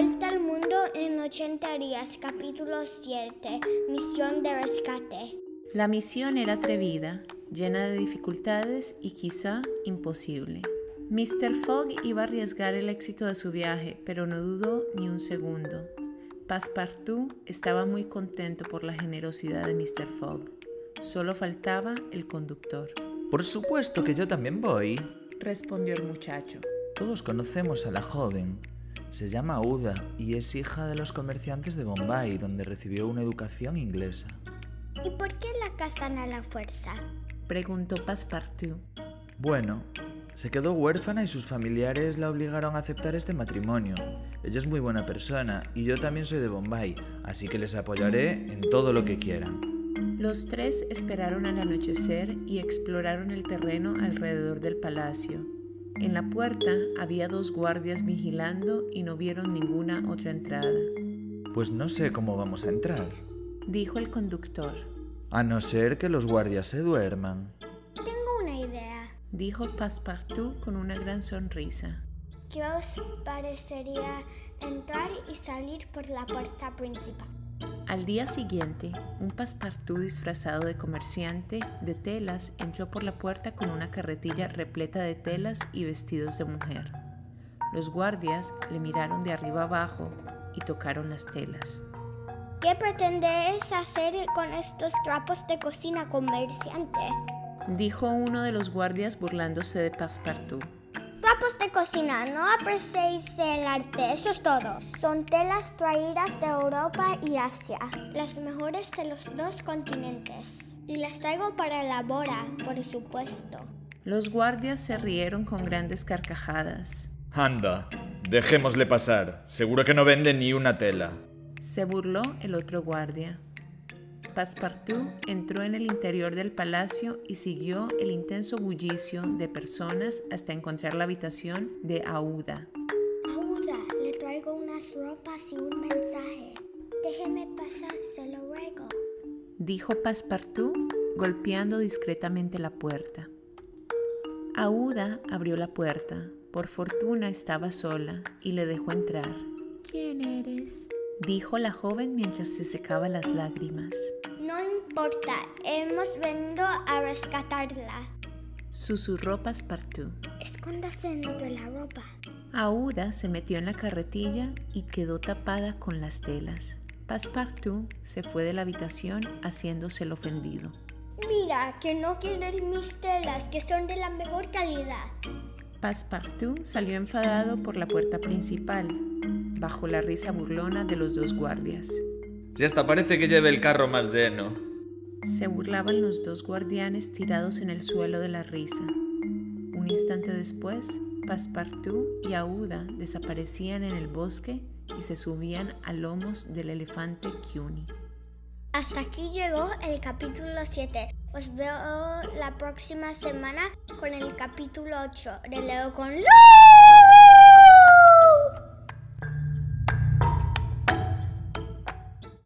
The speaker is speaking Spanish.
vuelta al mundo en 80 días, capítulo 7, misión de rescate. La misión era atrevida, llena de dificultades y quizá imposible. Mr. Fogg iba a arriesgar el éxito de su viaje, pero no dudó ni un segundo. Passepartout estaba muy contento por la generosidad de Mr. Fogg. Solo faltaba el conductor. Por supuesto que yo también voy, respondió el muchacho. Todos conocemos a la joven. Se llama Uda y es hija de los comerciantes de Bombay, donde recibió una educación inglesa. ¿Y por qué la casan a la fuerza? preguntó Passepartout. Bueno, se quedó huérfana y sus familiares la obligaron a aceptar este matrimonio. Ella es muy buena persona y yo también soy de Bombay, así que les apoyaré en todo lo que quieran. Los tres esperaron al anochecer y exploraron el terreno alrededor del palacio. En la puerta había dos guardias vigilando y no vieron ninguna otra entrada. Pues no sé cómo vamos a entrar, dijo el conductor. A no ser que los guardias se duerman. Tengo una idea, dijo Passepartout con una gran sonrisa. ¿Qué os parecería entrar y salir por la puerta principal? Al día siguiente, un passepartout disfrazado de comerciante de telas entró por la puerta con una carretilla repleta de telas y vestidos de mujer. Los guardias le miraron de arriba abajo y tocaron las telas. ¿Qué pretendes hacer con estos trapos de cocina, comerciante? Dijo uno de los guardias burlándose de Passepartout. Trapos de cocina, no apreciéis el arte, eso es todo. Son telas traídas de Europa y Asia, las mejores de los dos continentes. Y las traigo para la boda, por supuesto. Los guardias se rieron con grandes carcajadas. Anda, dejémosle pasar. Seguro que no vende ni una tela. Se burló el otro guardia. Passepartout entró en el interior del palacio y siguió el intenso bullicio de personas hasta encontrar la habitación de Aouda. Aouda, le traigo unas ropas y un mensaje. Déjeme pasar, se lo ruego. Dijo Passepartout golpeando discretamente la puerta. Aouda abrió la puerta. Por fortuna estaba sola y le dejó entrar. ¿Quién eres? Dijo la joven mientras se secaba las lágrimas. No importa, hemos venido a rescatarla. Susurró Passepartout. Escóndase entre la ropa. Aouda se metió en la carretilla y quedó tapada con las telas. Passepartout se fue de la habitación haciéndose el ofendido. Mira, que no quieren mis telas, que son de la mejor calidad. Passepartout salió enfadado por la puerta principal, bajo la risa burlona de los dos guardias. Ya hasta parece que lleve el carro más lleno. Se burlaban los dos guardianes tirados en el suelo de la risa. Un instante después, Passepartout y Aouda desaparecían en el bosque y se subían a lomos del elefante Cuny. Hasta aquí llegó el capítulo 7. Os veo la próxima semana con el capítulo 8 de Leo con Luz.